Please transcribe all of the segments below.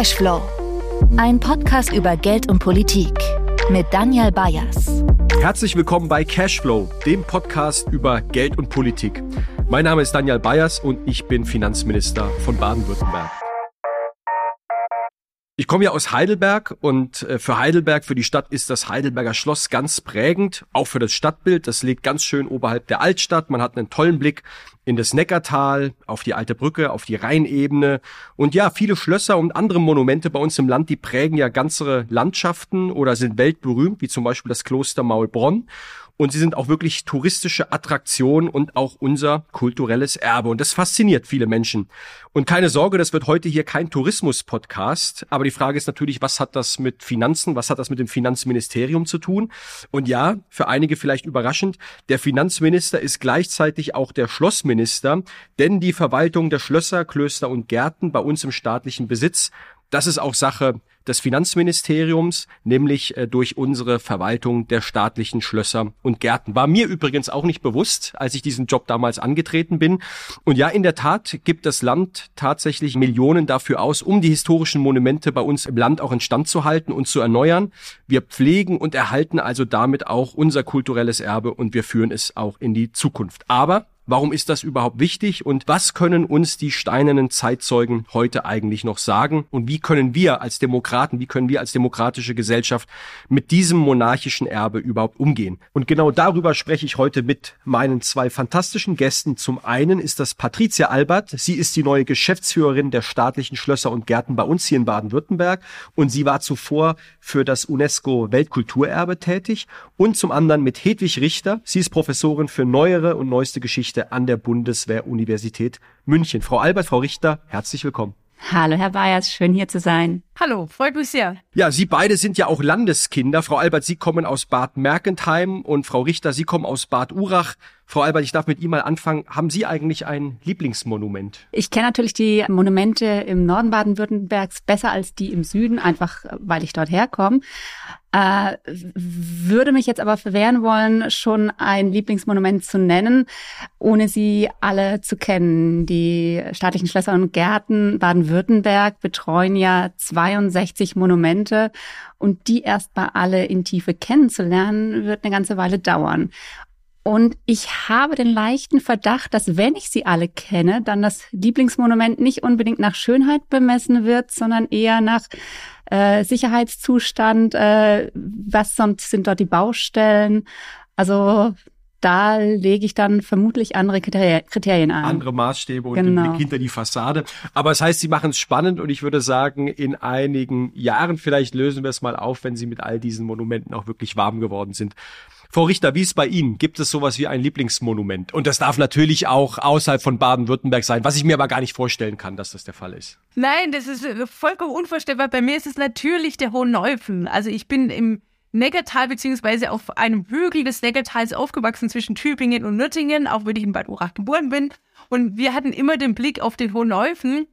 Cashflow. Ein Podcast über Geld und Politik mit Daniel Bayers. Herzlich willkommen bei Cashflow, dem Podcast über Geld und Politik. Mein Name ist Daniel Bayers und ich bin Finanzminister von Baden-Württemberg. Ich komme ja aus Heidelberg und äh, für Heidelberg, für die Stadt ist das Heidelberger Schloss ganz prägend, auch für das Stadtbild. Das liegt ganz schön oberhalb der Altstadt. Man hat einen tollen Blick in das Neckartal, auf die alte Brücke, auf die Rheinebene. Und ja, viele Schlösser und andere Monumente bei uns im Land, die prägen ja ganze Landschaften oder sind weltberühmt, wie zum Beispiel das Kloster Maulbronn. Und sie sind auch wirklich touristische Attraktion und auch unser kulturelles Erbe. Und das fasziniert viele Menschen. Und keine Sorge, das wird heute hier kein Tourismus-Podcast. Aber die Frage ist natürlich, was hat das mit Finanzen, was hat das mit dem Finanzministerium zu tun? Und ja, für einige vielleicht überraschend, der Finanzminister ist gleichzeitig auch der Schlossminister, denn die Verwaltung der Schlösser, Klöster und Gärten bei uns im staatlichen Besitz das ist auch Sache des Finanzministeriums, nämlich äh, durch unsere Verwaltung der staatlichen Schlösser und Gärten. War mir übrigens auch nicht bewusst, als ich diesen Job damals angetreten bin. Und ja, in der Tat gibt das Land tatsächlich Millionen dafür aus, um die historischen Monumente bei uns im Land auch instand zu halten und zu erneuern. Wir pflegen und erhalten also damit auch unser kulturelles Erbe und wir führen es auch in die Zukunft. Aber Warum ist das überhaupt wichtig und was können uns die steinernen Zeitzeugen heute eigentlich noch sagen und wie können wir als Demokraten, wie können wir als demokratische Gesellschaft mit diesem monarchischen Erbe überhaupt umgehen? Und genau darüber spreche ich heute mit meinen zwei fantastischen Gästen. Zum einen ist das Patricia Albert. Sie ist die neue Geschäftsführerin der staatlichen Schlösser und Gärten bei uns hier in Baden-Württemberg und sie war zuvor für das UNESCO Weltkulturerbe tätig und zum anderen mit Hedwig Richter. Sie ist Professorin für neuere und neueste Geschichte Geschichte an der Bundeswehr-Universität München. Frau Albert, Frau Richter, herzlich willkommen. Hallo, Herr Bayers, schön hier zu sein. Hallo, freut mich sehr. Ja, Sie beide sind ja auch Landeskinder. Frau Albert, Sie kommen aus Bad Mergentheim und Frau Richter, Sie kommen aus Bad Urach. Frau Albert, ich darf mit Ihnen mal anfangen. Haben Sie eigentlich ein Lieblingsmonument? Ich kenne natürlich die Monumente im Norden Baden-Württembergs besser als die im Süden, einfach weil ich dort herkomme. Äh, würde mich jetzt aber verwehren wollen, schon ein Lieblingsmonument zu nennen, ohne sie alle zu kennen. Die staatlichen Schlösser und Gärten Baden-Württemberg betreuen ja 62 Monumente und die erstmal alle in Tiefe kennenzulernen, wird eine ganze Weile dauern. Und ich habe den leichten Verdacht, dass wenn ich sie alle kenne, dann das Lieblingsmonument nicht unbedingt nach Schönheit bemessen wird, sondern eher nach äh, Sicherheitszustand. Äh, was sonst sind dort die Baustellen? Also da lege ich dann vermutlich andere Kriterien an. Andere Maßstäbe und genau. den Blick hinter die Fassade. Aber es das heißt, Sie machen es spannend und ich würde sagen, in einigen Jahren vielleicht lösen wir es mal auf, wenn Sie mit all diesen Monumenten auch wirklich warm geworden sind. Frau Richter, wie ist bei Ihnen? Gibt es sowas wie ein Lieblingsmonument? Und das darf natürlich auch außerhalb von Baden-Württemberg sein, was ich mir aber gar nicht vorstellen kann, dass das der Fall ist. Nein, das ist vollkommen unvorstellbar. Bei mir ist es natürlich der Hohen Neufen. Also ich bin im Neckartal beziehungsweise auf einem Hügel des Neckartals aufgewachsen zwischen Tübingen und Nürtingen, auch wenn ich in Bad Urach geboren bin. Und wir hatten immer den Blick auf den Hohen Neufen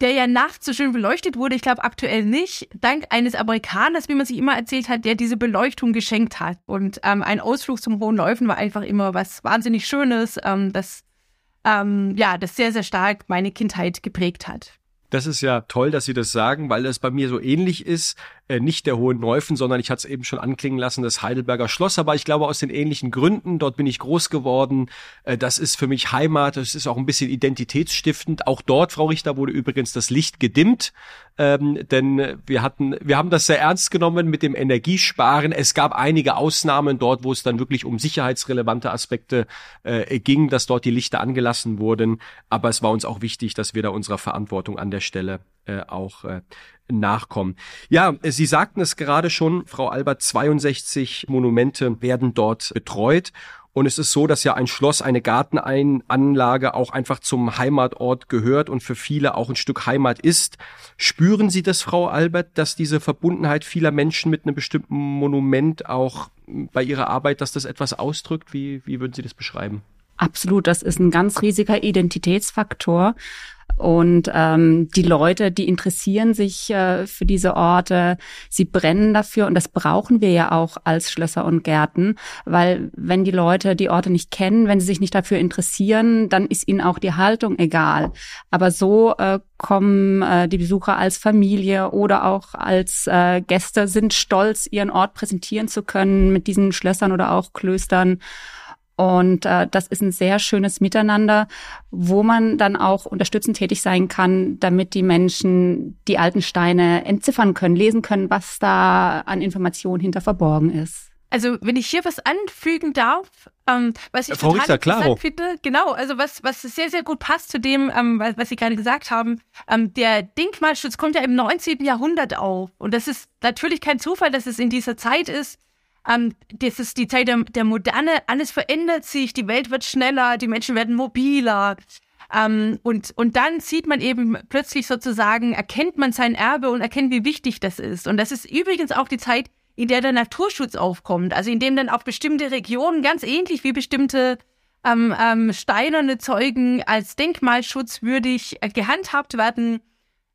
der ja nachts so schön beleuchtet wurde. Ich glaube aktuell nicht, dank eines Amerikaners, wie man sich immer erzählt hat, der diese Beleuchtung geschenkt hat. Und ähm, ein Ausflug zum Hohen Läufen war einfach immer was wahnsinnig Schönes, ähm, das ähm, ja, das sehr, sehr stark meine Kindheit geprägt hat. Das ist ja toll, dass Sie das sagen, weil das bei mir so ähnlich ist. Äh, nicht der Hohen Neufen, sondern ich hatte es eben schon anklingen lassen, das Heidelberger Schloss. Aber ich glaube aus den ähnlichen Gründen. Dort bin ich groß geworden. Äh, das ist für mich Heimat. Das ist auch ein bisschen identitätsstiftend. Auch dort, Frau Richter, wurde übrigens das Licht gedimmt. Ähm, denn wir hatten, wir haben das sehr ernst genommen mit dem Energiesparen. Es gab einige Ausnahmen dort, wo es dann wirklich um sicherheitsrelevante Aspekte äh, ging, dass dort die Lichter angelassen wurden. Aber es war uns auch wichtig, dass wir da unserer Verantwortung an der Stelle äh, auch äh, nachkommen. Ja, Sie sagten es gerade schon, Frau Albert, 62 Monumente werden dort betreut. Und es ist so, dass ja ein Schloss, eine Gartenanlage auch einfach zum Heimatort gehört und für viele auch ein Stück Heimat ist. Spüren Sie das, Frau Albert, dass diese Verbundenheit vieler Menschen mit einem bestimmten Monument auch bei Ihrer Arbeit, dass das etwas ausdrückt? Wie, wie würden Sie das beschreiben? Absolut, das ist ein ganz riesiger Identitätsfaktor. Und ähm, die Leute, die interessieren sich äh, für diese Orte, sie brennen dafür und das brauchen wir ja auch als Schlösser und Gärten, weil wenn die Leute die Orte nicht kennen, wenn sie sich nicht dafür interessieren, dann ist ihnen auch die Haltung egal. Aber so äh, kommen äh, die Besucher als Familie oder auch als äh, Gäste, sind stolz, ihren Ort präsentieren zu können mit diesen Schlössern oder auch Klöstern. Und äh, das ist ein sehr schönes Miteinander, wo man dann auch unterstützend tätig sein kann, damit die Menschen die alten Steine entziffern können, lesen können, was da an Informationen hinter verborgen ist. Also wenn ich hier was anfügen darf, ähm, was ich Frau total Richter, interessant finde, genau, also was, was sehr, sehr gut passt zu dem, ähm, was, was Sie gerade gesagt haben, ähm, der Denkmalschutz kommt ja im 19. Jahrhundert auf. Und das ist natürlich kein Zufall, dass es in dieser Zeit ist, ähm, das ist die Zeit der, der Moderne, alles verändert sich, die Welt wird schneller, die Menschen werden mobiler. Ähm, und, und dann sieht man eben plötzlich sozusagen, erkennt man sein Erbe und erkennt, wie wichtig das ist. Und das ist übrigens auch die Zeit, in der der Naturschutz aufkommt. Also in dem dann auch bestimmte Regionen, ganz ähnlich wie bestimmte ähm, ähm, steinerne Zeugen als denkmalschutzwürdig äh, gehandhabt werden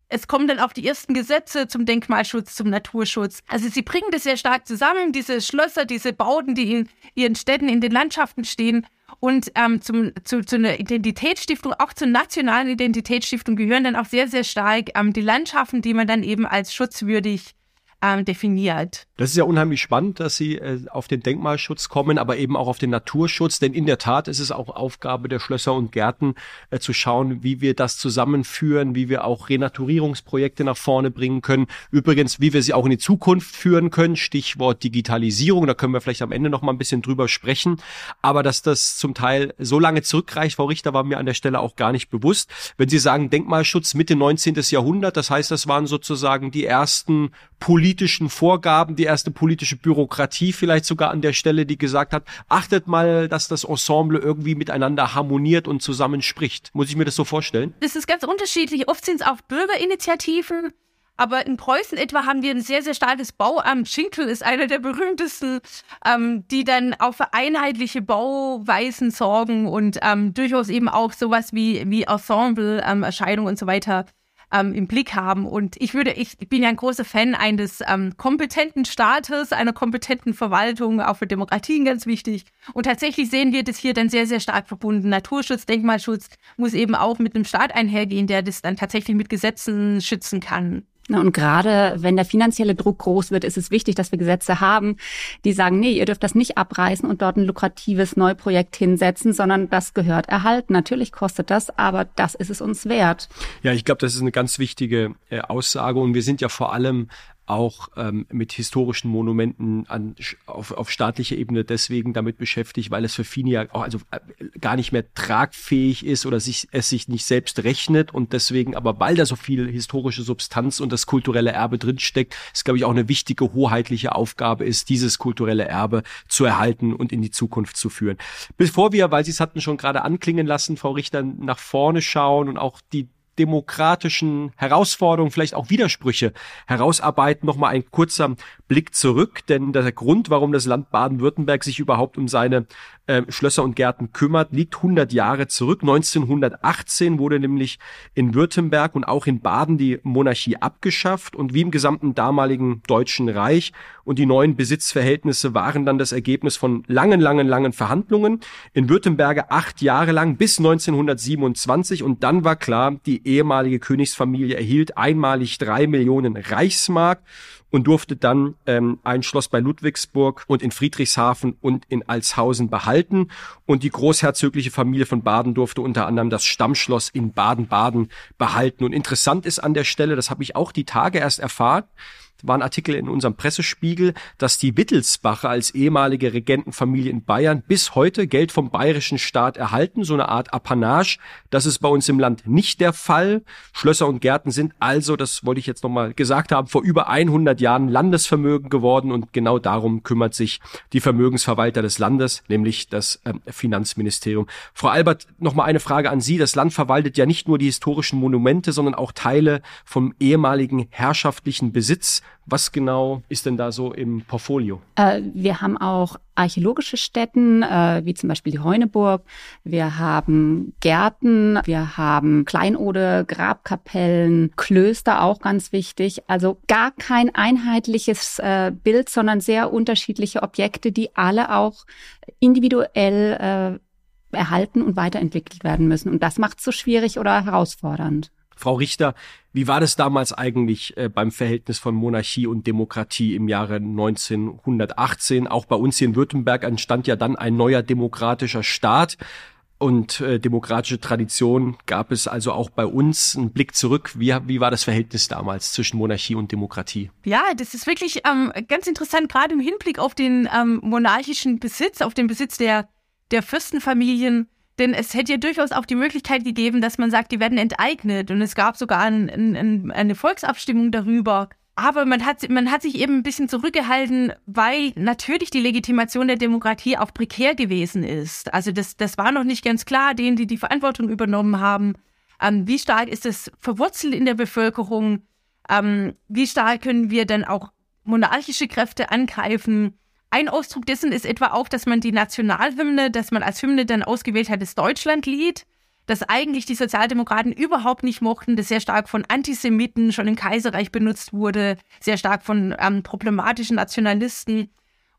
es kommen dann auch die ersten Gesetze zum Denkmalschutz, zum Naturschutz. Also sie bringen das sehr stark zusammen, diese Schlösser, diese Bauten, die in ihren Städten, in den Landschaften stehen. Und ähm, zum, zu, zu einer Identitätsstiftung, auch zur nationalen Identitätsstiftung gehören dann auch sehr, sehr stark ähm, die Landschaften, die man dann eben als schutzwürdig ähm, definiert. Das ist ja unheimlich spannend, dass Sie äh, auf den Denkmalschutz kommen, aber eben auch auf den Naturschutz, denn in der Tat ist es auch Aufgabe der Schlösser und Gärten äh, zu schauen, wie wir das zusammenführen, wie wir auch Renaturierungsprojekte nach vorne bringen können. Übrigens, wie wir sie auch in die Zukunft führen können, Stichwort Digitalisierung, da können wir vielleicht am Ende noch mal ein bisschen drüber sprechen, aber dass das zum Teil so lange zurückreicht, Frau Richter, war mir an der Stelle auch gar nicht bewusst. Wenn Sie sagen Denkmalschutz Mitte 19. Jahrhundert, das heißt, das waren sozusagen die ersten politischen Vorgaben, die erste politische Bürokratie vielleicht sogar an der Stelle, die gesagt hat, achtet mal, dass das Ensemble irgendwie miteinander harmoniert und zusammenspricht. Muss ich mir das so vorstellen? Das ist ganz unterschiedlich. Oft sind es auch Bürgerinitiativen. Aber in Preußen etwa haben wir ein sehr, sehr starkes Bauamt. Schinkel ist einer der berühmtesten, ähm, die dann auch für einheitliche Bauweisen sorgen und ähm, durchaus eben auch sowas wie, wie Ensemble, ähm, Erscheinungen und so weiter ähm, im Blick haben. Und ich würde, ich bin ja ein großer Fan eines ähm, kompetenten Staates, einer kompetenten Verwaltung, auch für Demokratien ganz wichtig. Und tatsächlich sehen wir das hier dann sehr, sehr stark verbunden. Naturschutz, Denkmalschutz muss eben auch mit einem Staat einhergehen, der das dann tatsächlich mit Gesetzen schützen kann. Und gerade wenn der finanzielle Druck groß wird, ist es wichtig, dass wir Gesetze haben, die sagen, nee, ihr dürft das nicht abreißen und dort ein lukratives Neuprojekt hinsetzen, sondern das gehört erhalten. Natürlich kostet das, aber das ist es uns wert. Ja, ich glaube, das ist eine ganz wichtige äh, Aussage und wir sind ja vor allem auch ähm, mit historischen Monumenten an, auf, auf staatlicher Ebene deswegen damit beschäftigt, weil es für viele ja auch also äh, gar nicht mehr tragfähig ist oder sich, es sich nicht selbst rechnet und deswegen, aber weil da so viel historische Substanz und das kulturelle Erbe drinsteckt, ist glaube ich auch eine wichtige hoheitliche Aufgabe ist, dieses kulturelle Erbe zu erhalten und in die Zukunft zu führen. Bevor wir, weil Sie es hatten schon gerade anklingen lassen, Frau Richter, nach vorne schauen und auch die demokratischen Herausforderungen, vielleicht auch Widersprüche herausarbeiten. Nochmal ein kurzer Blick zurück, denn der Grund, warum das Land Baden-Württemberg sich überhaupt um seine äh, Schlösser und Gärten kümmert, liegt 100 Jahre zurück. 1918 wurde nämlich in Württemberg und auch in Baden die Monarchie abgeschafft und wie im gesamten damaligen Deutschen Reich und die neuen Besitzverhältnisse waren dann das Ergebnis von langen, langen, langen Verhandlungen. In Württemberg acht Jahre lang bis 1927 und dann war klar, die ehemalige Königsfamilie erhielt einmalig drei Millionen Reichsmark und durfte dann ähm, ein Schloss bei Ludwigsburg und in Friedrichshafen und in Alshausen behalten. Und die großherzogliche Familie von Baden durfte unter anderem das Stammschloss in Baden-Baden behalten. Und interessant ist an der Stelle, das habe ich auch die Tage erst erfahren, war ein Artikel in unserem Pressespiegel, dass die Wittelsbacher als ehemalige Regentenfamilie in Bayern bis heute Geld vom bayerischen Staat erhalten, so eine Art Apanage. Das ist bei uns im Land nicht der Fall. Schlösser und Gärten sind also, das wollte ich jetzt nochmal gesagt haben, vor über 100 Jahren Landesvermögen geworden und genau darum kümmert sich die Vermögensverwalter des Landes, nämlich das äh, Finanzministerium. Frau Albert, nochmal eine Frage an Sie. Das Land verwaltet ja nicht nur die historischen Monumente, sondern auch Teile vom ehemaligen herrschaftlichen Besitz Was genau ist denn da so im Portfolio? Äh, wir haben auch archäologische Stätten, äh, wie zum Beispiel die Heuneburg. Wir haben Gärten, wir haben Kleinode, Grabkapellen, Klöster auch ganz wichtig. Also gar kein einheitliches äh, Bild, sondern sehr unterschiedliche Objekte, die alle auch individuell äh, erhalten und weiterentwickelt werden müssen. Und das macht es so schwierig oder herausfordernd. Frau Richter, wie war das damals eigentlich äh, beim Verhältnis von Monarchie und Demokratie im Jahre 1918? Auch bei uns hier in Württemberg entstand ja dann ein neuer demokratischer Staat und äh, demokratische Tradition gab es also auch bei uns. Ein Blick zurück, wie, wie war das Verhältnis damals zwischen Monarchie und Demokratie? Ja, das ist wirklich ähm, ganz interessant, gerade im Hinblick auf den ähm, monarchischen Besitz, auf den Besitz der, der Fürstenfamilien denn es hätte ja durchaus auch die Möglichkeit gegeben, dass man sagt, die werden enteignet. Und es gab sogar ein, ein, eine Volksabstimmung darüber. Aber man hat, man hat sich eben ein bisschen zurückgehalten, weil natürlich die Legitimation der Demokratie auch prekär gewesen ist. Also das, das war noch nicht ganz klar, denen, die die Verantwortung übernommen haben. Ähm, wie stark ist es verwurzelt in der Bevölkerung? Ähm, wie stark können wir dann auch monarchische Kräfte angreifen? Ein Ausdruck dessen ist etwa auch, dass man die Nationalhymne, dass man als Hymne dann ausgewählt hat, das Deutschlandlied, das eigentlich die Sozialdemokraten überhaupt nicht mochten, das sehr stark von Antisemiten schon im Kaiserreich benutzt wurde, sehr stark von ähm, problematischen Nationalisten.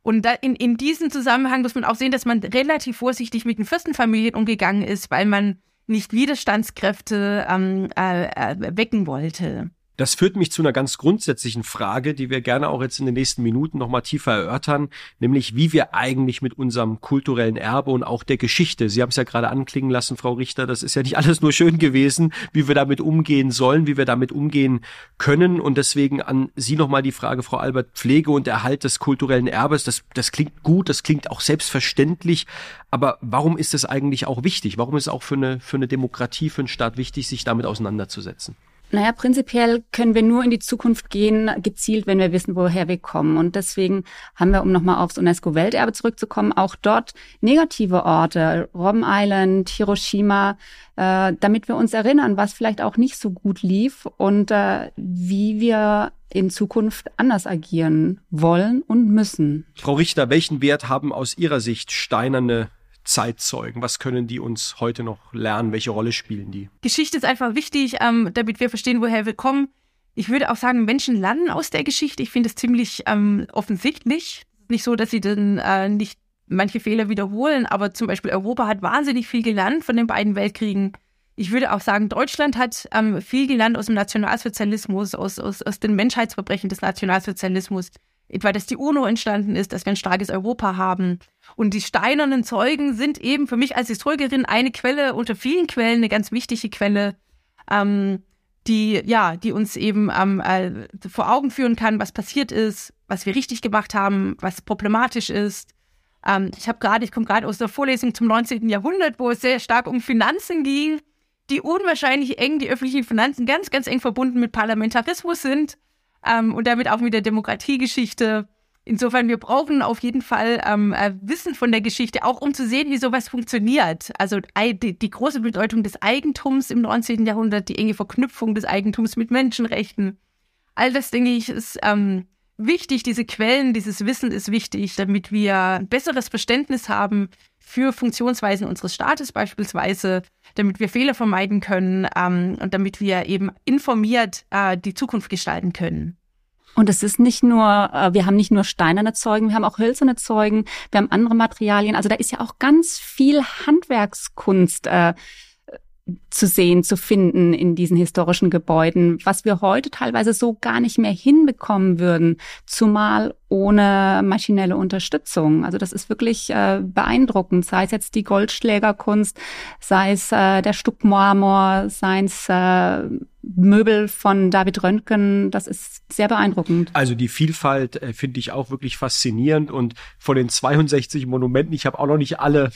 Und in, in diesem Zusammenhang muss man auch sehen, dass man relativ vorsichtig mit den Fürstenfamilien umgegangen ist, weil man nicht Widerstandskräfte ähm, äh, äh, wecken wollte. Das führt mich zu einer ganz grundsätzlichen Frage, die wir gerne auch jetzt in den nächsten Minuten nochmal tiefer erörtern, nämlich wie wir eigentlich mit unserem kulturellen Erbe und auch der Geschichte, Sie haben es ja gerade anklingen lassen, Frau Richter, das ist ja nicht alles nur schön gewesen, wie wir damit umgehen sollen, wie wir damit umgehen können. Und deswegen an Sie nochmal die Frage, Frau Albert, Pflege und Erhalt des kulturellen Erbes, das, das klingt gut, das klingt auch selbstverständlich, aber warum ist es eigentlich auch wichtig? Warum ist es auch für eine, für eine Demokratie, für einen Staat wichtig, sich damit auseinanderzusetzen? Naja, prinzipiell können wir nur in die Zukunft gehen, gezielt, wenn wir wissen, woher wir kommen. Und deswegen haben wir, um nochmal aufs UNESCO-Welterbe zurückzukommen, auch dort negative Orte, Robben Island, Hiroshima, äh, damit wir uns erinnern, was vielleicht auch nicht so gut lief und äh, wie wir in Zukunft anders agieren wollen und müssen. Frau Richter, welchen Wert haben aus Ihrer Sicht steinerne Zeitzeugen? Was können die uns heute noch lernen? Welche Rolle spielen die? Geschichte ist einfach wichtig, ähm, damit wir verstehen, woher wir kommen. Ich würde auch sagen, Menschen lernen aus der Geschichte. Ich finde es ziemlich ähm, offensichtlich. Nicht so, dass sie dann äh, nicht manche Fehler wiederholen, aber zum Beispiel Europa hat wahnsinnig viel gelernt von den beiden Weltkriegen. Ich würde auch sagen, Deutschland hat ähm, viel gelernt aus dem Nationalsozialismus, aus, aus, aus den Menschheitsverbrechen des Nationalsozialismus etwa, dass die UNO entstanden ist, dass wir ein starkes Europa haben. Und die steinernen Zeugen sind eben für mich als Historikerin eine Quelle unter vielen Quellen, eine ganz wichtige Quelle, ähm, die ja, die uns eben ähm, äh, vor Augen führen kann, was passiert ist, was wir richtig gemacht haben, was problematisch ist. Ähm, ich habe gerade, ich komme gerade aus der Vorlesung zum 19. Jahrhundert, wo es sehr stark um Finanzen ging, die unwahrscheinlich eng, die öffentlichen Finanzen ganz, ganz eng verbunden mit Parlamentarismus sind ähm, und damit auch mit der Demokratiegeschichte. Insofern, wir brauchen auf jeden Fall ähm, äh, Wissen von der Geschichte, auch um zu sehen, wie sowas funktioniert. Also die, die, große Bedeutung des Eigentums im 19. Jahrhundert, die enge Verknüpfung des Eigentums mit Menschenrechten. All das, denke ich, ist ähm, wichtig. Diese Quellen, dieses Wissen ist wichtig, damit wir ein besseres Verständnis haben für Funktionsweisen unseres Staates beispielsweise, damit wir Fehler vermeiden können ähm, und damit wir eben informiert äh, die Zukunft gestalten können. Und es ist nicht nur, äh, wir haben nicht nur steinerne Zeugen, wir haben auch hölzerne Zeugen, wir haben andere Materialien. Also da ist ja auch ganz viel Handwerkskunst äh, zu sehen, zu finden in diesen historischen Gebäuden, was wir heute teilweise so gar nicht mehr hinbekommen würden, zumal ohne maschinelle Unterstützung. Also das ist wirklich äh, beeindruckend, sei es jetzt die Goldschlägerkunst, sei es äh, der Stuckmarmor, sei es äh, Möbel von David Röntgen, das ist sehr beeindruckend. Also die Vielfalt äh, finde ich auch wirklich faszinierend und von den 62 Monumenten, ich habe auch noch nicht alle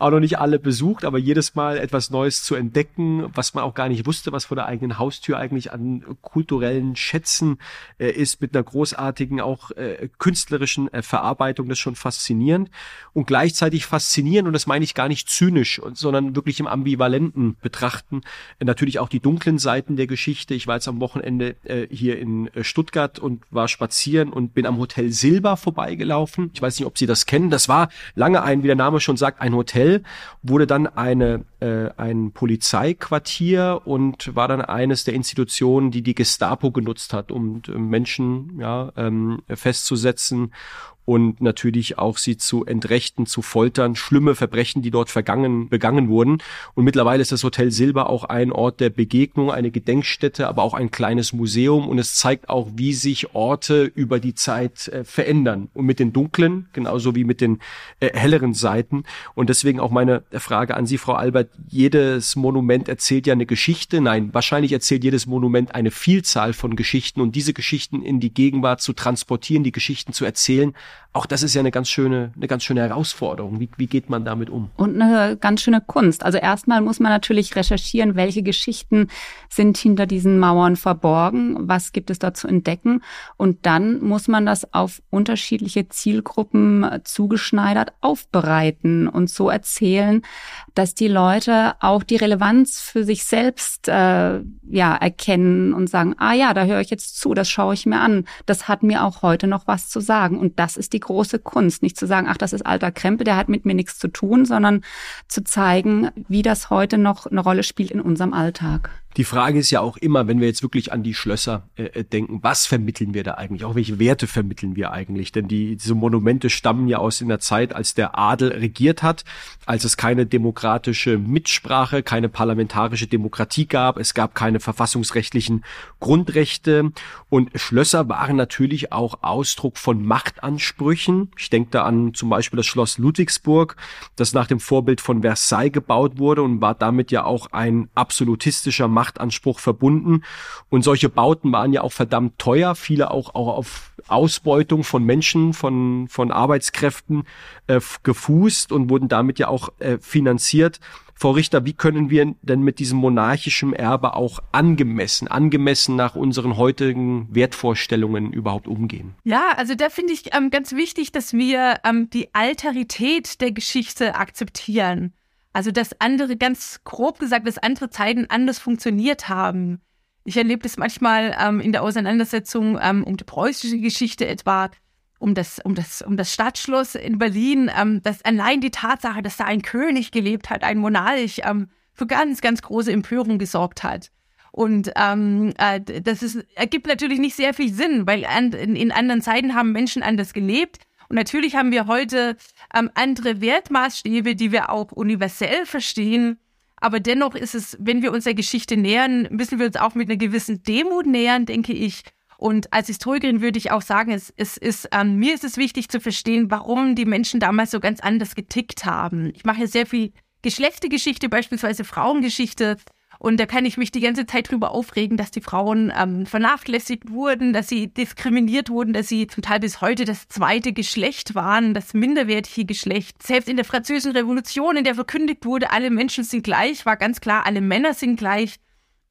auch noch nicht alle besucht, aber jedes Mal etwas Neues zu entdecken, was man auch gar nicht wusste, was vor der eigenen Haustür eigentlich an kulturellen Schätzen äh, ist, mit einer großartigen, auch äh, künstlerischen äh, Verarbeitung, das ist schon faszinierend und gleichzeitig faszinierend und das meine ich gar nicht zynisch, sondern wirklich im ambivalenten Betrachten. Äh, natürlich auch die dunklen Seiten der Geschichte. Ich war jetzt am Wochenende äh, hier in äh, Stuttgart und war spazieren und bin am Hotel Silber vorbeigelaufen. Ich weiß nicht, ob Sie das kennen. Das war lange ein, wie der Name schon sagt, ein Hotel, wurde dann eine äh, ein Polizeiquartier und war dann eines der Institutionen, die die Gestapo genutzt hat, um Menschen ja, ähm, festzusetzen und natürlich auch sie zu entrechten, zu foltern, schlimme Verbrechen, die dort vergangen, begangen wurden. Und mittlerweile ist das Hotel Silber auch ein Ort der Begegnung, eine Gedenkstätte, aber auch ein kleines Museum und es zeigt auch, wie sich Orte über die Zeit äh, verändern und mit den dunklen, genauso wie mit den äh, helleren Seiten. Und deswegen auch meine Frage an Sie, Frau Albert, jedes Monument erzählt ja eine Geschichte. Nein, wahrscheinlich erzählt jedes Monument eine Vielzahl von Geschichten und diese Geschichten in die Gegenwart zu transportieren, die Geschichten zu erzählen, auch das ist ja eine ganz schöne, eine ganz schöne Herausforderung. Wie, wie geht man damit um? Und eine ganz schöne Kunst. Also erstmal muss man natürlich recherchieren, welche Geschichten sind hinter diesen Mauern verborgen, was gibt es da zu entdecken. Und dann muss man das auf unterschiedliche Zielgruppen zugeschneidert aufbereiten und so erzählen, dass die Leute auch die Relevanz für sich selbst äh, ja erkennen und sagen, ah ja, da höre ich jetzt zu, das schaue ich mir an. Das hat mir auch heute noch was zu sagen. Und das ist die große Kunst, nicht zu sagen, ach, das ist alter Krempel, der hat mit mir nichts zu tun, sondern zu zeigen, wie das heute noch eine Rolle spielt in unserem Alltag. Die Frage ist ja auch immer, wenn wir jetzt wirklich an die Schlösser äh, äh, denken, was vermitteln wir da eigentlich? Auch welche Werte vermitteln wir eigentlich? Denn die, diese Monumente stammen ja aus in der Zeit, als der Adel regiert hat, als es keine demokratische Mitsprache, keine parlamentarische Demokratie gab, es gab keine verfassungsrechtlichen Grundrechte und Schlösser waren natürlich auch Ausdruck von Machtansprüchen. Ich denke da an zum Beispiel das Schloss Ludwigsburg, das nach dem Vorbild von Versailles gebaut wurde und war damit ja auch ein absolutistischer Machtanspruch verbunden. Und solche Bauten waren ja auch verdammt teuer, viele auch, auch auf Ausbeutung von Menschen, von, von Arbeitskräften äh, gefußt und wurden damit ja auch äh, finanziert. Frau Richter, wie können wir denn mit diesem monarchischen Erbe auch angemessen, angemessen nach unseren heutigen Wertvorstellungen überhaupt umgehen? Ja, also da finde ich ähm, ganz wichtig, dass wir ähm, die Alterität der Geschichte akzeptieren. Also, dass andere, ganz grob gesagt, dass andere Zeiten anders funktioniert haben. Ich erlebe das manchmal ähm, in der Auseinandersetzung ähm, um die preußische Geschichte etwa, um das, um das, um das Stadtschloss in Berlin, ähm, dass allein die Tatsache, dass da ein König gelebt hat, ein Monarch, ähm, für ganz, ganz große Empörung gesorgt hat. Und ähm, äh, das ist, ergibt natürlich nicht sehr viel Sinn, weil an, in, in anderen Zeiten haben Menschen anders gelebt. Und natürlich haben wir heute ähm, andere Wertmaßstäbe, die wir auch universell verstehen. Aber dennoch ist es, wenn wir uns der Geschichte nähern, müssen wir uns auch mit einer gewissen Demut nähern, denke ich. Und als Historikerin würde ich auch sagen, es, es ist, ähm, mir ist es wichtig zu verstehen, warum die Menschen damals so ganz anders getickt haben. Ich mache ja sehr viel Geschlechtergeschichte, beispielsweise Frauengeschichte. Und da kann ich mich die ganze Zeit drüber aufregen, dass die Frauen ähm, vernachlässigt wurden, dass sie diskriminiert wurden, dass sie zum Teil bis heute das zweite Geschlecht waren, das minderwertige Geschlecht. Selbst in der Französischen Revolution, in der verkündigt wurde, alle Menschen sind gleich, war ganz klar, alle Männer sind gleich.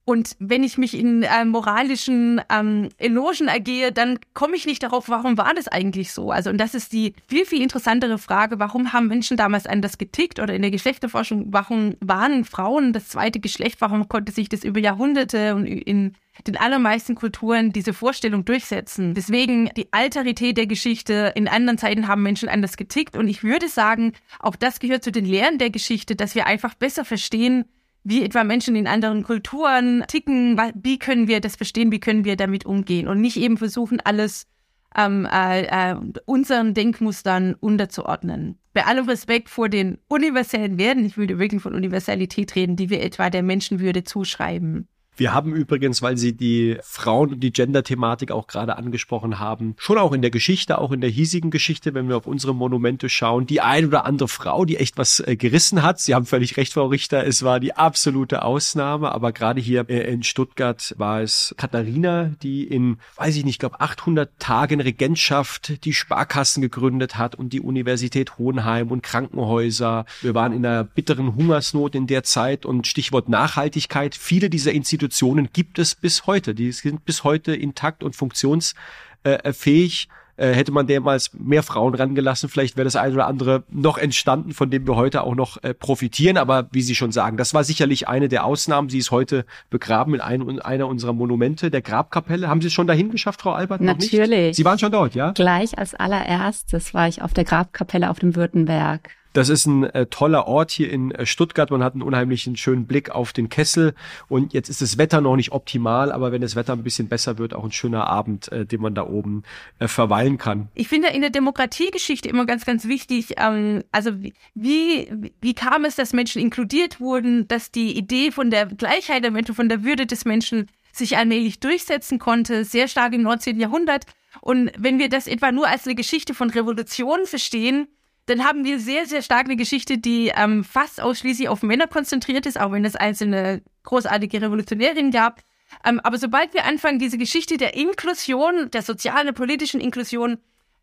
Und wenn ich mich in äh, moralischen ähm, Elogen ergehe, dann komme ich nicht darauf, warum war das eigentlich so? Also, und das ist die viel, viel interessantere Frage, warum haben Menschen damals anders getickt oder in der Geschlechterforschung, warum waren Frauen das zweite Geschlecht, warum konnte sich das über Jahrhunderte und in den allermeisten Kulturen diese Vorstellung durchsetzen. Deswegen die Alterität der Geschichte. In anderen Zeiten haben Menschen anders getickt. Und ich würde sagen, auch das gehört zu den Lehren der Geschichte, dass wir einfach besser verstehen, wie etwa Menschen in anderen Kulturen ticken, wie können wir das verstehen, wie können wir damit umgehen und nicht eben versuchen, alles ähm, äh, äh, unseren Denkmustern unterzuordnen. Bei allem Respekt vor den universellen Werten, ich würde wirklich von Universalität reden, die wir etwa der Menschenwürde zuschreiben. Wir haben übrigens, weil Sie die Frauen- und die Gender-Thematik auch gerade angesprochen haben, schon auch in der Geschichte, auch in der hiesigen Geschichte, wenn wir auf unsere Monumente schauen, die ein oder andere Frau, die echt was äh, gerissen hat. Sie haben völlig recht, Frau Richter, es war die absolute Ausnahme, aber gerade hier äh, in Stuttgart war es Katharina, die in, weiß ich nicht, glaube 800 Tagen Regentschaft die Sparkassen gegründet hat und die Universität Hohenheim und Krankenhäuser. Wir waren in einer bitteren Hungersnot in der Zeit und Stichwort Nachhaltigkeit. Viele dieser Institutionen gibt es bis heute. Die sind bis heute intakt und funktionsfähig. Äh, hätte man damals mehr Frauen rangelassen, vielleicht wäre das eine oder andere noch entstanden, von dem wir heute auch noch äh, profitieren. Aber wie Sie schon sagen, das war sicherlich eine der Ausnahmen. Sie ist heute begraben in einem, einer unserer Monumente, der Grabkapelle. Haben Sie es schon dahin geschafft, Frau Albert? Natürlich. Sie waren schon dort, ja? Gleich als allererstes war ich auf der Grabkapelle auf dem Württemberg. Das ist ein äh, toller Ort hier in äh, Stuttgart. Man hat einen unheimlichen schönen Blick auf den Kessel. Und jetzt ist das Wetter noch nicht optimal, aber wenn das Wetter ein bisschen besser wird, auch ein schöner Abend, äh, den man da oben äh, verweilen kann. Ich finde in der Demokratiegeschichte immer ganz, ganz wichtig, ähm, also wie, wie kam es, dass Menschen inkludiert wurden, dass die Idee von der Gleichheit der Menschen, von der Würde des Menschen sich allmählich durchsetzen konnte, sehr stark im 19. Jahrhundert. Und wenn wir das etwa nur als eine Geschichte von Revolution verstehen, dann haben wir sehr, sehr stark eine Geschichte, die ähm, fast ausschließlich auf Männer konzentriert ist, auch wenn es einzelne großartige Revolutionärinnen gab. Ähm, aber sobald wir anfangen, diese Geschichte der Inklusion, der sozialen, politischen Inklusion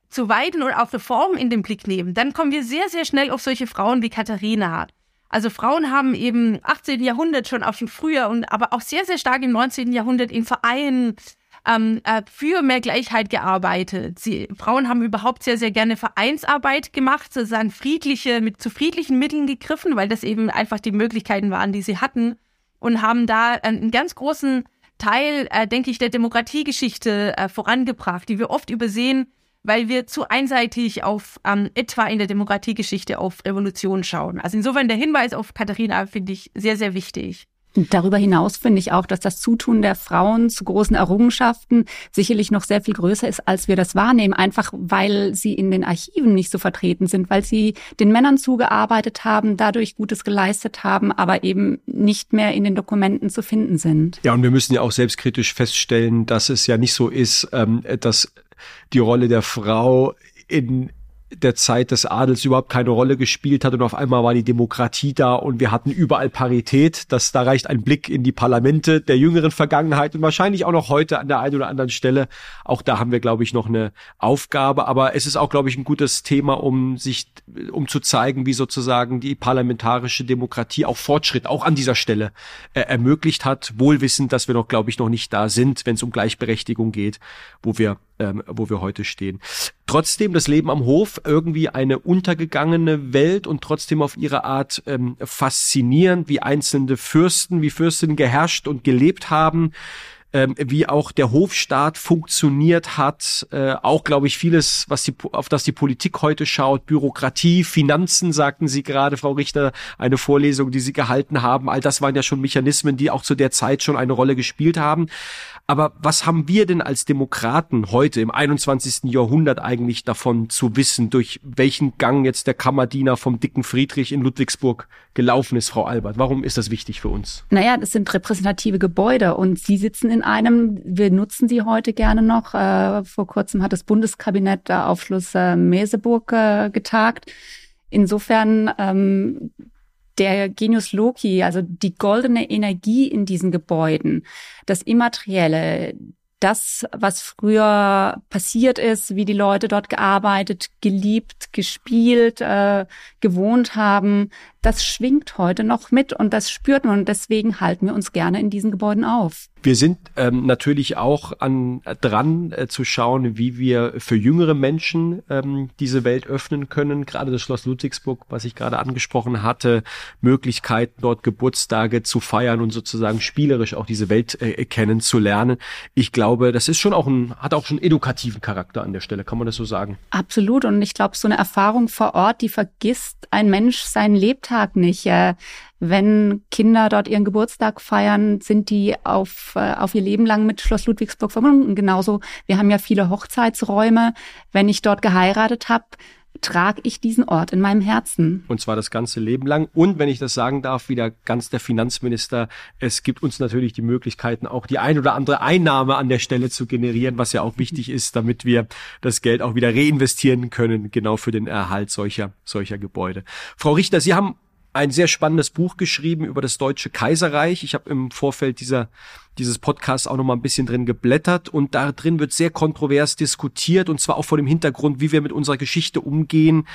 zu weiten und auch Reformen in den Blick nehmen, dann kommen wir sehr, sehr schnell auf solche Frauen wie Katharina. Also Frauen haben eben 18. Jahrhundert schon auch schon früher und aber auch sehr, sehr stark im 19. Jahrhundert in Vereinen, ähm, äh, für mehr Gleichheit gearbeitet. Sie, Frauen haben überhaupt sehr, sehr gerne Vereinsarbeit gemacht, sozusagen friedliche, mit zu friedlichen Mitteln gegriffen, weil das eben einfach die Möglichkeiten waren, die sie hatten und haben da einen ganz großen Teil, äh, denke ich, der Demokratiegeschichte äh, vorangebracht, die wir oft übersehen, weil wir zu einseitig auf ähm, etwa in der Demokratiegeschichte auf Revolution schauen. Also insofern der Hinweis auf Katharina finde ich sehr, sehr wichtig. Darüber hinaus finde ich auch, dass das Zutun der Frauen zu großen Errungenschaften sicherlich noch sehr viel größer ist, als wir das wahrnehmen, einfach weil sie in den Archiven nicht so vertreten sind, weil sie den Männern zugearbeitet haben, dadurch Gutes geleistet haben, aber eben nicht mehr in den Dokumenten zu finden sind. Ja, und wir müssen ja auch selbstkritisch feststellen, dass es ja nicht so ist, ähm, dass die Rolle der Frau in der Zeit des Adels überhaupt keine Rolle gespielt hat und auf einmal war die Demokratie da und wir hatten überall Parität. Das, da reicht ein Blick in die Parlamente der jüngeren Vergangenheit und wahrscheinlich auch noch heute an der einen oder anderen Stelle. Auch da haben wir, glaube ich, noch eine Aufgabe. Aber es ist auch, glaube ich, ein gutes Thema, um sich, um zu zeigen, wie sozusagen die parlamentarische Demokratie auch Fortschritt auch an dieser Stelle äh, ermöglicht hat. Wohlwissend, dass wir noch, glaube ich, noch nicht da sind, wenn es um Gleichberechtigung geht, wo wir ähm, wo wir heute stehen. Trotzdem das Leben am Hof irgendwie eine untergegangene Welt und trotzdem auf ihre Art ähm, faszinierend, wie einzelne Fürsten, wie Fürstinnen geherrscht und gelebt haben ähm, wie auch der Hofstaat funktioniert hat, äh, auch glaube ich vieles, was die, auf das die Politik heute schaut, Bürokratie, Finanzen, sagten Sie gerade, Frau Richter, eine Vorlesung, die Sie gehalten haben, all das waren ja schon Mechanismen, die auch zu der Zeit schon eine Rolle gespielt haben. Aber was haben wir denn als Demokraten heute im 21. Jahrhundert eigentlich davon zu wissen, durch welchen Gang jetzt der Kammerdiener vom dicken Friedrich in Ludwigsburg gelaufen ist, Frau Albert? Warum ist das wichtig für uns? Naja, das sind repräsentative Gebäude und Sie sitzen in einem, wir nutzen sie heute gerne noch. Äh, vor kurzem hat das Bundeskabinett da auf Schloss äh, Meseburg äh, getagt. Insofern ähm, der Genius Loki, also die goldene Energie in diesen Gebäuden, das Immaterielle, das, was früher passiert ist, wie die Leute dort gearbeitet, geliebt, gespielt, äh, gewohnt haben, das schwingt heute noch mit und das spürt man und deswegen halten wir uns gerne in diesen Gebäuden auf. Wir sind ähm, natürlich auch an dran äh, zu schauen, wie wir für jüngere Menschen ähm, diese Welt öffnen können. Gerade das Schloss Ludwigsburg, was ich gerade angesprochen hatte, Möglichkeiten dort Geburtstage zu feiern und sozusagen spielerisch auch diese Welt äh, kennenzulernen. Ich glaube, das ist schon auch ein hat auch schon edukativen Charakter an der Stelle, kann man das so sagen? Absolut und ich glaube, so eine Erfahrung vor Ort, die vergisst ein Mensch seinen Lebtag nicht. Äh, wenn Kinder dort ihren Geburtstag feiern, sind die auf, äh, auf ihr Leben lang mit Schloss Ludwigsburg verbunden. genauso, wir haben ja viele Hochzeitsräume. Wenn ich dort geheiratet habe, trage ich diesen Ort in meinem Herzen. Und zwar das ganze Leben lang. Und wenn ich das sagen darf, wieder ganz der Finanzminister, es gibt uns natürlich die Möglichkeiten, auch die ein oder andere Einnahme an der Stelle zu generieren, was ja auch wichtig ist, damit wir das Geld auch wieder reinvestieren können, genau für den Erhalt solcher, solcher Gebäude. Frau Richter, Sie haben ein sehr spannendes Buch geschrieben über das Deutsche Kaiserreich. Ich habe im Vorfeld dieser, dieses Podcasts auch noch mal ein bisschen drin geblättert und da drin wird sehr kontrovers diskutiert und zwar auch vor dem Hintergrund, wie wir mit unserer Geschichte umgehen.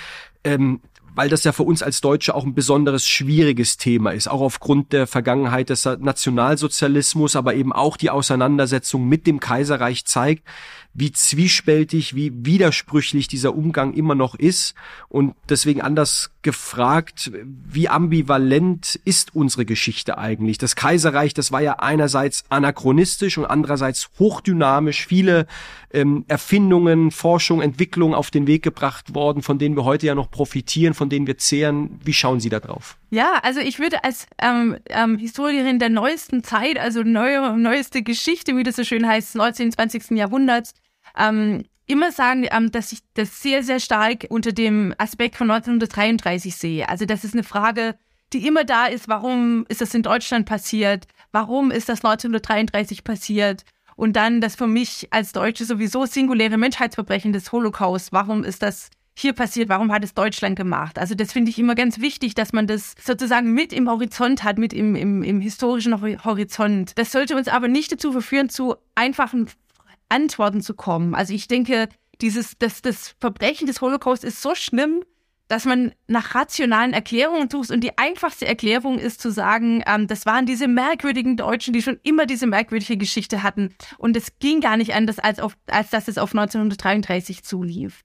Ähm, weil das ja für uns als Deutsche auch ein besonderes schwieriges Thema ist, auch aufgrund der Vergangenheit des Nationalsozialismus, aber eben auch die Auseinandersetzung mit dem Kaiserreich zeigt, wie zwiespältig, wie widersprüchlich dieser Umgang immer noch ist. Und deswegen anders gefragt, wie ambivalent ist unsere Geschichte eigentlich? Das Kaiserreich, das war ja einerseits anachronistisch und andererseits hochdynamisch. Viele ähm, Erfindungen, Forschung, Entwicklung auf den Weg gebracht worden, von denen wir heute ja noch profitieren, von denen wir zehren. Wie schauen Sie da drauf? Ja, also ich würde als ähm, ähm, Historikerin der neuesten Zeit, also neue, neueste Geschichte, wie das so schön heißt, 19. 20. Jahrhunderts, ähm, immer sagen, ähm, dass ich das sehr, sehr stark unter dem Aspekt von 1933 sehe. Also das ist eine Frage, die immer da ist, warum ist das in Deutschland passiert? Warum ist das 1933 passiert? Und dann das für mich als Deutsche sowieso singuläre Menschheitsverbrechen des Holocaust. Warum ist das hier passiert, warum hat es Deutschland gemacht? Also das finde ich immer ganz wichtig, dass man das sozusagen mit im Horizont hat, mit im, im, im historischen Horizont. Das sollte uns aber nicht dazu verführen, zu einfachen Antworten zu kommen. Also ich denke, dieses, das, das Verbrechen des Holocaust ist so schlimm, dass man nach rationalen Erklärungen sucht. Und die einfachste Erklärung ist zu sagen, ähm, das waren diese merkwürdigen Deutschen, die schon immer diese merkwürdige Geschichte hatten. Und es ging gar nicht anders, als, auf, als dass es auf 1933 zulief.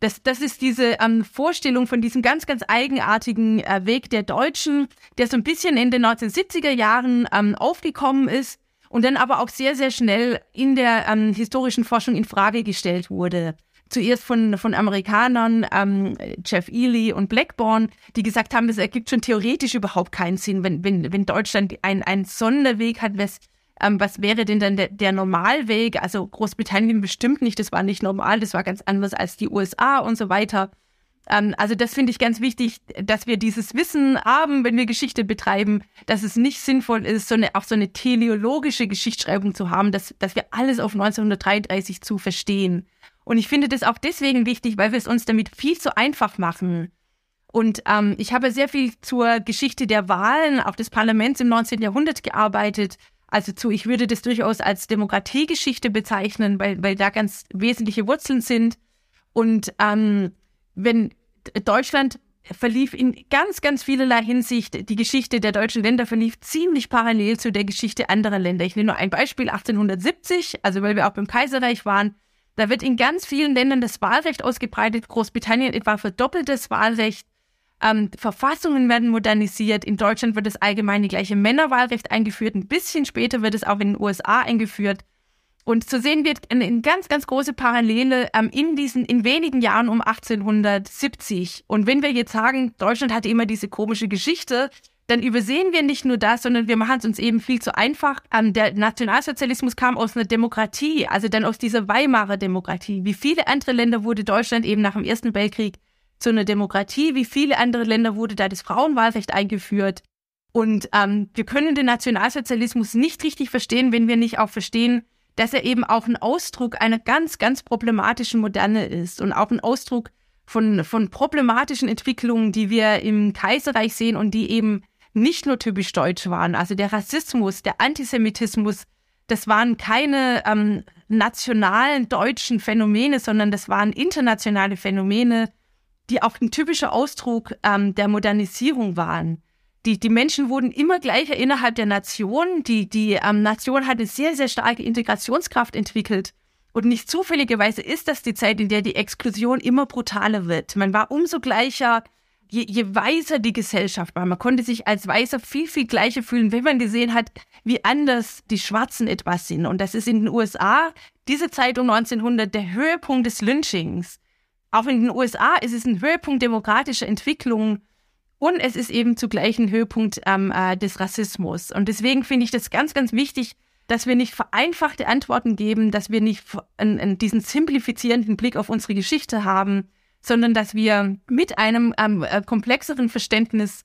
Das, das ist diese ähm, Vorstellung von diesem ganz, ganz eigenartigen äh, Weg der Deutschen, der so ein bisschen in den 1970er Jahren ähm, aufgekommen ist und dann aber auch sehr, sehr schnell in der ähm, historischen Forschung in Frage gestellt wurde. Zuerst von, von Amerikanern, ähm, Jeff Ely und Blackburn, die gesagt haben, es ergibt schon theoretisch überhaupt keinen Sinn, wenn, wenn, wenn Deutschland einen, Sonderweg hat, was, ähm, was wäre denn dann der, der Normalweg? Also Großbritannien bestimmt nicht, das war nicht normal, das war ganz anders als die USA und so weiter. Ähm, also das finde ich ganz wichtig, dass wir dieses Wissen haben, wenn wir Geschichte betreiben, dass es nicht sinnvoll ist, so eine, auch so eine teleologische Geschichtsschreibung zu haben, dass, dass wir alles auf 1933 zu verstehen. Und ich finde das auch deswegen wichtig, weil wir es uns damit viel zu einfach machen. Und ähm, ich habe sehr viel zur Geschichte der Wahlen, auch des Parlaments im 19. Jahrhundert gearbeitet. Also zu, ich würde das durchaus als Demokratiegeschichte bezeichnen, weil, weil da ganz wesentliche Wurzeln sind. Und ähm, wenn Deutschland verlief in ganz, ganz vielerlei Hinsicht, die Geschichte der deutschen Länder verlief ziemlich parallel zu der Geschichte anderer Länder. Ich nehme nur ein Beispiel, 1870, also weil wir auch beim Kaiserreich waren, da wird in ganz vielen Ländern das Wahlrecht ausgebreitet, Großbritannien etwa verdoppeltes Wahlrecht, ähm, Verfassungen werden modernisiert, in Deutschland wird das allgemeine gleiche Männerwahlrecht eingeführt, ein bisschen später wird es auch in den USA eingeführt. Und so sehen wir eine, ganz, ganz große Parallele ähm, in diesen, in wenigen Jahren um 1870. Und wenn wir jetzt sagen, Deutschland hatte immer diese komische Geschichte, dann übersehen wir nicht nur das, sondern wir machen es uns eben viel zu einfach. Ähm, der Nationalsozialismus kam aus einer Demokratie, also dann aus dieser Weimarer Demokratie. Wie viele andere Länder wurde Deutschland eben nach dem Ersten Weltkrieg zu einer Demokratie? Wie viele andere Länder wurde da das Frauenwahlrecht eingeführt? Und ähm, wir können den Nationalsozialismus nicht richtig verstehen, wenn wir nicht auch verstehen, dass er eben auch ein Ausdruck einer ganz, ganz problematischen Moderne ist und auch ein Ausdruck von, von problematischen Entwicklungen, die wir im Kaiserreich sehen und die eben nicht nur typisch deutsch waren. Also der Rassismus, der Antisemitismus, das waren keine ähm, nationalen deutschen Phänomene, sondern das waren internationale Phänomene, die auch ein typischer Ausdruck ähm, der Modernisierung waren die, die Menschen wurden immer gleicher innerhalb der Nation. Die, die ähm, Nation hatte sehr, sehr starke Integrationskraft entwickelt. Und nicht zufälligerweise ist das die Zeit, in der die Exklusion immer brutaler wird. Man war umso gleicher, je, je weiser die Gesellschaft war. Man konnte sich als Weißer viel, viel gleicher fühlen, wenn man gesehen hat, wie anders die Schwarzen etwas sind. Und das ist in den USA, diese Zeit um 1900, der Höhepunkt des Lynchings. Auch in den USA ist es ein Höhepunkt demokratischer Entwicklung und es ist eben zugleich ein Höhepunkt ähm, äh, des Rassismus. Und deswegen finde ich das ganz, ganz wichtig, dass wir nicht vereinfachte Antworten geben, dass wir nicht einen, einen, diesen simplifizierenden Blick auf unsere Geschichte haben, sondern dass wir mit einem ähm, äh, komplexeren Verständnis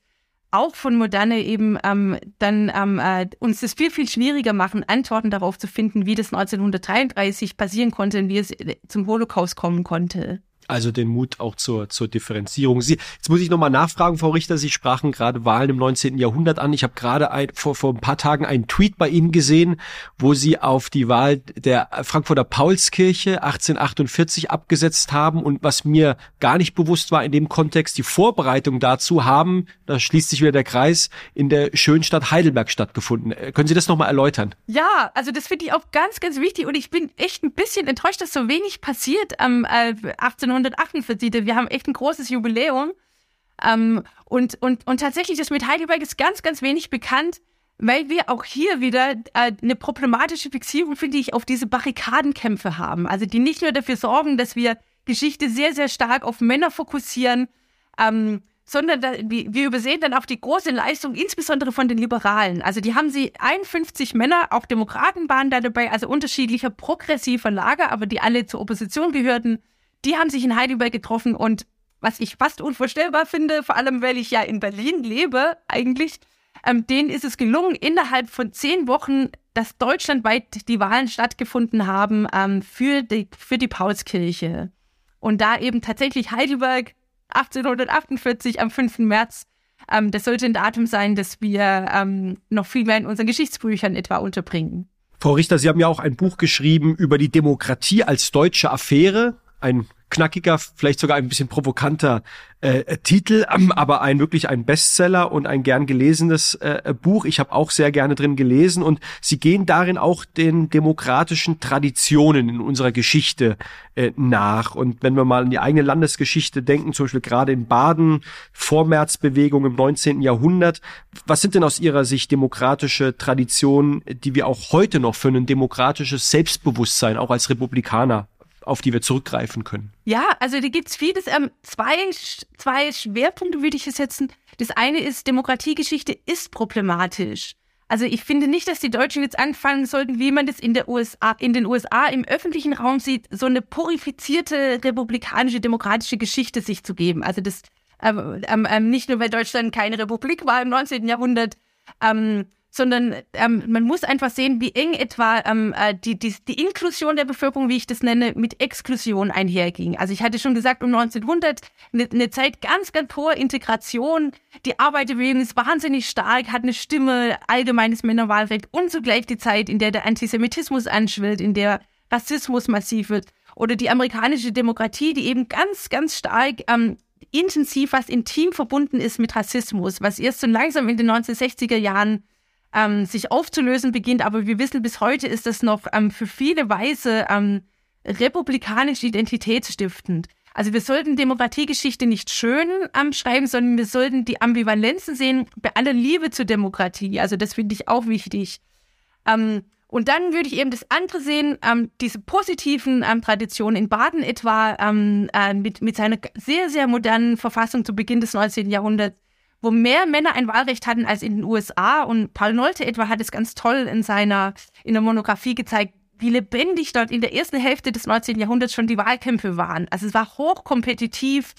auch von Moderne eben ähm, dann ähm, äh, uns das viel, viel schwieriger machen, Antworten darauf zu finden, wie das 1933 passieren konnte und wie es äh, zum Holocaust kommen konnte. Also den Mut auch zur, zur Differenzierung. Sie, jetzt muss ich nochmal nachfragen, Frau Richter, Sie sprachen gerade Wahlen im 19. Jahrhundert an. Ich habe gerade ein, vor, vor ein paar Tagen einen Tweet bei Ihnen gesehen, wo Sie auf die Wahl der Frankfurter Paulskirche 1848 abgesetzt haben. Und was mir gar nicht bewusst war in dem Kontext, die Vorbereitung dazu haben, da schließt sich wieder der Kreis, in der schönen Stadt Heidelberg stattgefunden. Äh, können Sie das nochmal erläutern? Ja, also das finde ich auch ganz, ganz wichtig. Und ich bin echt ein bisschen enttäuscht, dass so wenig passiert am äh, 18 1948. Wir haben echt ein großes Jubiläum. Ähm, und, und, und tatsächlich ist mit Heidelberg ist ganz, ganz wenig bekannt, weil wir auch hier wieder äh, eine problematische Fixierung, finde ich, auf diese Barrikadenkämpfe haben. Also die nicht nur dafür sorgen, dass wir Geschichte sehr, sehr stark auf Männer fokussieren, ähm, sondern da, wir übersehen dann auch die große Leistung, insbesondere von den Liberalen. Also die haben sie 51 Männer, auch Demokraten waren da dabei, also unterschiedlicher progressiver Lager, aber die alle zur Opposition gehörten die haben sich in Heidelberg getroffen und was ich fast unvorstellbar finde, vor allem weil ich ja in Berlin lebe eigentlich, ähm, denen ist es gelungen, innerhalb von zehn Wochen, dass deutschlandweit die Wahlen stattgefunden haben ähm, für, die, für die Paulskirche. Und da eben tatsächlich Heidelberg 1848 am 5. März, ähm, das sollte ein Datum sein, das wir ähm, noch viel mehr in unseren Geschichtsbüchern etwa unterbringen. Frau Richter, Sie haben ja auch ein Buch geschrieben über die Demokratie als deutsche Affäre ein knackiger, vielleicht sogar ein bisschen provokanter äh, Titel, ähm, aber ein wirklich ein Bestseller und ein gern gelesenes äh, Buch. Ich habe auch sehr gerne drin gelesen und sie gehen darin auch den demokratischen Traditionen in unserer Geschichte äh, nach. Und wenn wir mal an die eigene Landesgeschichte denken, zum Beispiel gerade in Baden, Vormärzbewegung im 19. Jahrhundert, was sind denn aus Ihrer Sicht demokratische Traditionen, die wir auch heute noch für ein demokratisches Selbstbewusstsein auch als Republikaner auf die wir zurückgreifen können? Ja, also da gibt's vieles. Ähm, zwei, zwei Schwerpunkte würde ich setzen. Das eine ist, Demokratiegeschichte ist problematisch. Also ich finde nicht, dass die Deutschen jetzt anfangen sollten, wie man das in der USA, in den USA im öffentlichen Raum sieht, so eine purifizierte republikanische demokratische Geschichte sich zu geben. Also das ähm, ähm, ähm nicht nur, weil Deutschland keine Republik war im 19. Jahrhundert, ähm, sondern ähm, man muss einfach sehen, wie eng etwa ähm, äh, die, die, die Inklusion der Bevölkerung, wie ich das nenne, mit Exklusion einherging. Also ich hatte schon gesagt, um 1900 eine, eine Zeit ganz, ganz hohe Integration. Die Arbeiterbewegung ist wahnsinnig stark, hat eine Stimme, allgemeines Männerwahlrecht und zugleich die Zeit, in der der Antisemitismus anschwillt, in der Rassismus massiv wird. Oder die amerikanische Demokratie, die eben ganz, ganz stark ähm, intensiv, was intim verbunden ist mit Rassismus, was erst so langsam in den 1960er Jahren ähm, sich aufzulösen beginnt. Aber wir wissen, bis heute ist das noch ähm, für viele Weise ähm, republikanisch identitätsstiftend. Also wir sollten Demokratiegeschichte nicht schön ähm, schreiben, sondern wir sollten die Ambivalenzen sehen bei aller Liebe zur Demokratie. Also das finde ich auch wichtig. Ähm, und dann würde ich eben das andere sehen, ähm, diese positiven ähm, Traditionen in Baden etwa ähm, äh, mit, mit seiner sehr, sehr modernen Verfassung zu Beginn des 19. Jahrhunderts, wo mehr Männer ein Wahlrecht hatten als in den USA. Und Paul Nolte etwa hat es ganz toll in seiner in der Monographie gezeigt, wie lebendig dort in der ersten Hälfte des 19. Jahrhunderts schon die Wahlkämpfe waren. Also es war hochkompetitiv.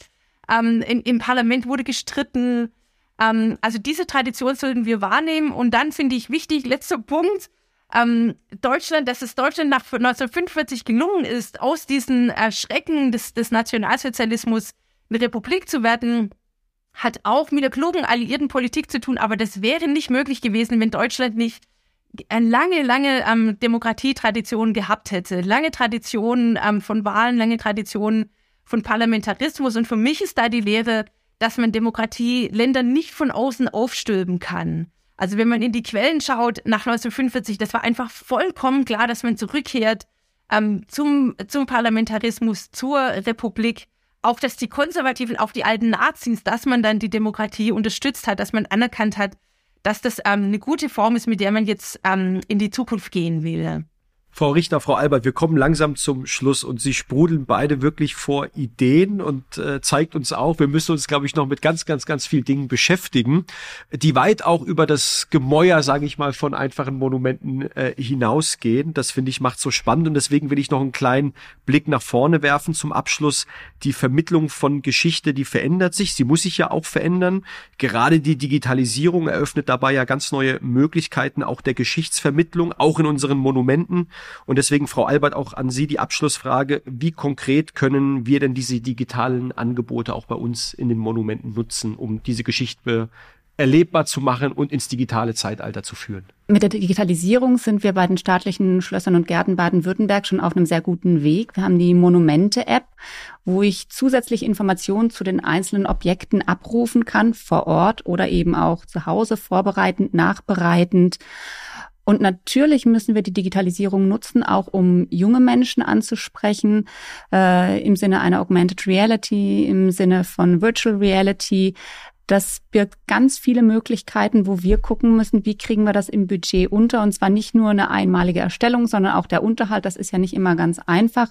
Ähm, in, Im Parlament wurde gestritten. Ähm, also diese Tradition sollten wir wahrnehmen. Und dann finde ich wichtig, letzter Punkt, ähm, Deutschland, dass es Deutschland nach 1945 gelungen ist, aus diesen Erschrecken des, des Nationalsozialismus eine Republik zu werden, hat auch mit der klugen alliierten Politik zu tun, aber das wäre nicht möglich gewesen, wenn Deutschland nicht eine lange, lange ähm, Demokratietradition gehabt hätte. Lange Traditionen ähm, von Wahlen, lange Traditionen von Parlamentarismus. Und für mich ist da die Lehre, dass man Demokratie Ländern nicht von außen aufstülpen kann. Also wenn man in die Quellen schaut, nach 1945, das war einfach vollkommen klar, dass man zurückkehrt ähm, zum, zum Parlamentarismus, zur Republik auch, dass die Konservativen, auch die alten Nazis, dass man dann die Demokratie unterstützt hat, dass man anerkannt hat, dass das ähm, eine gute Form ist, mit der man jetzt ähm, in die Zukunft gehen will. Frau Richter, Frau Albert, wir kommen langsam zum Schluss und Sie sprudeln beide wirklich vor Ideen und äh, zeigt uns auch, wir müssen uns, glaube ich, noch mit ganz, ganz, ganz vielen Dingen beschäftigen, die weit auch über das Gemäuer, sage ich mal, von einfachen Monumenten äh, hinausgehen. Das finde ich macht so spannend und deswegen will ich noch einen kleinen Blick nach vorne werfen zum Abschluss. Die Vermittlung von Geschichte, die verändert sich, sie muss sich ja auch verändern. Gerade die Digitalisierung eröffnet dabei ja ganz neue Möglichkeiten auch der Geschichtsvermittlung, auch in unseren Monumenten. Und deswegen, Frau Albert, auch an Sie die Abschlussfrage. Wie konkret können wir denn diese digitalen Angebote auch bei uns in den Monumenten nutzen, um diese Geschichte erlebbar zu machen und ins digitale Zeitalter zu führen. Mit der Digitalisierung sind wir bei den staatlichen Schlössern und Gärten Baden-Württemberg schon auf einem sehr guten Weg. Wir haben die Monumente-App, wo ich zusätzlich Informationen zu den einzelnen Objekten abrufen kann, vor Ort oder eben auch zu Hause vorbereitend, nachbereitend. Und natürlich müssen wir die Digitalisierung nutzen, auch um junge Menschen anzusprechen, äh, im Sinne einer Augmented Reality, im Sinne von Virtual Reality, das birgt ganz viele Möglichkeiten, wo wir gucken müssen, wie kriegen wir das im Budget unter. Und zwar nicht nur eine einmalige Erstellung, sondern auch der Unterhalt. Das ist ja nicht immer ganz einfach.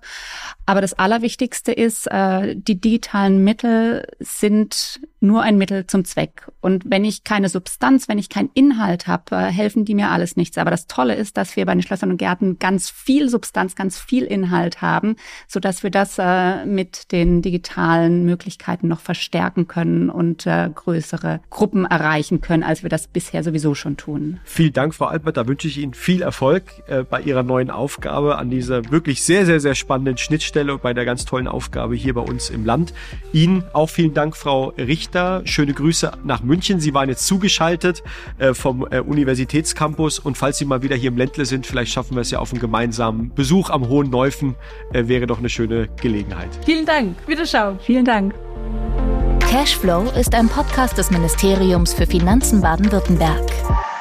Aber das Allerwichtigste ist, äh, die digitalen Mittel sind nur ein Mittel zum Zweck. Und wenn ich keine Substanz, wenn ich keinen Inhalt habe, äh, helfen die mir alles nichts. Aber das Tolle ist, dass wir bei den Schlössern und Gärten ganz viel Substanz, ganz viel Inhalt haben, so dass wir das äh, mit den digitalen Möglichkeiten noch verstärken können und größere Gruppen erreichen können, als wir das bisher sowieso schon tun. Vielen Dank, Frau Albert. Da wünsche ich Ihnen viel Erfolg äh, bei Ihrer neuen Aufgabe an dieser wirklich sehr, sehr, sehr spannenden Schnittstelle und bei der ganz tollen Aufgabe hier bei uns im Land. Ihnen auch vielen Dank, Frau Richter. Schöne Grüße nach München. Sie waren jetzt zugeschaltet äh, vom äh, Universitätscampus und falls Sie mal wieder hier im Ländle sind, vielleicht schaffen wir es ja auf einen gemeinsamen Besuch am Hohen Neufen. Wäre doch eine schöne Gelegenheit. Vielen Dank. Wiederschauen. Vielen Dank. Cashflow ist ein Podcast des Ministeriums für Finanzen Baden-Württemberg.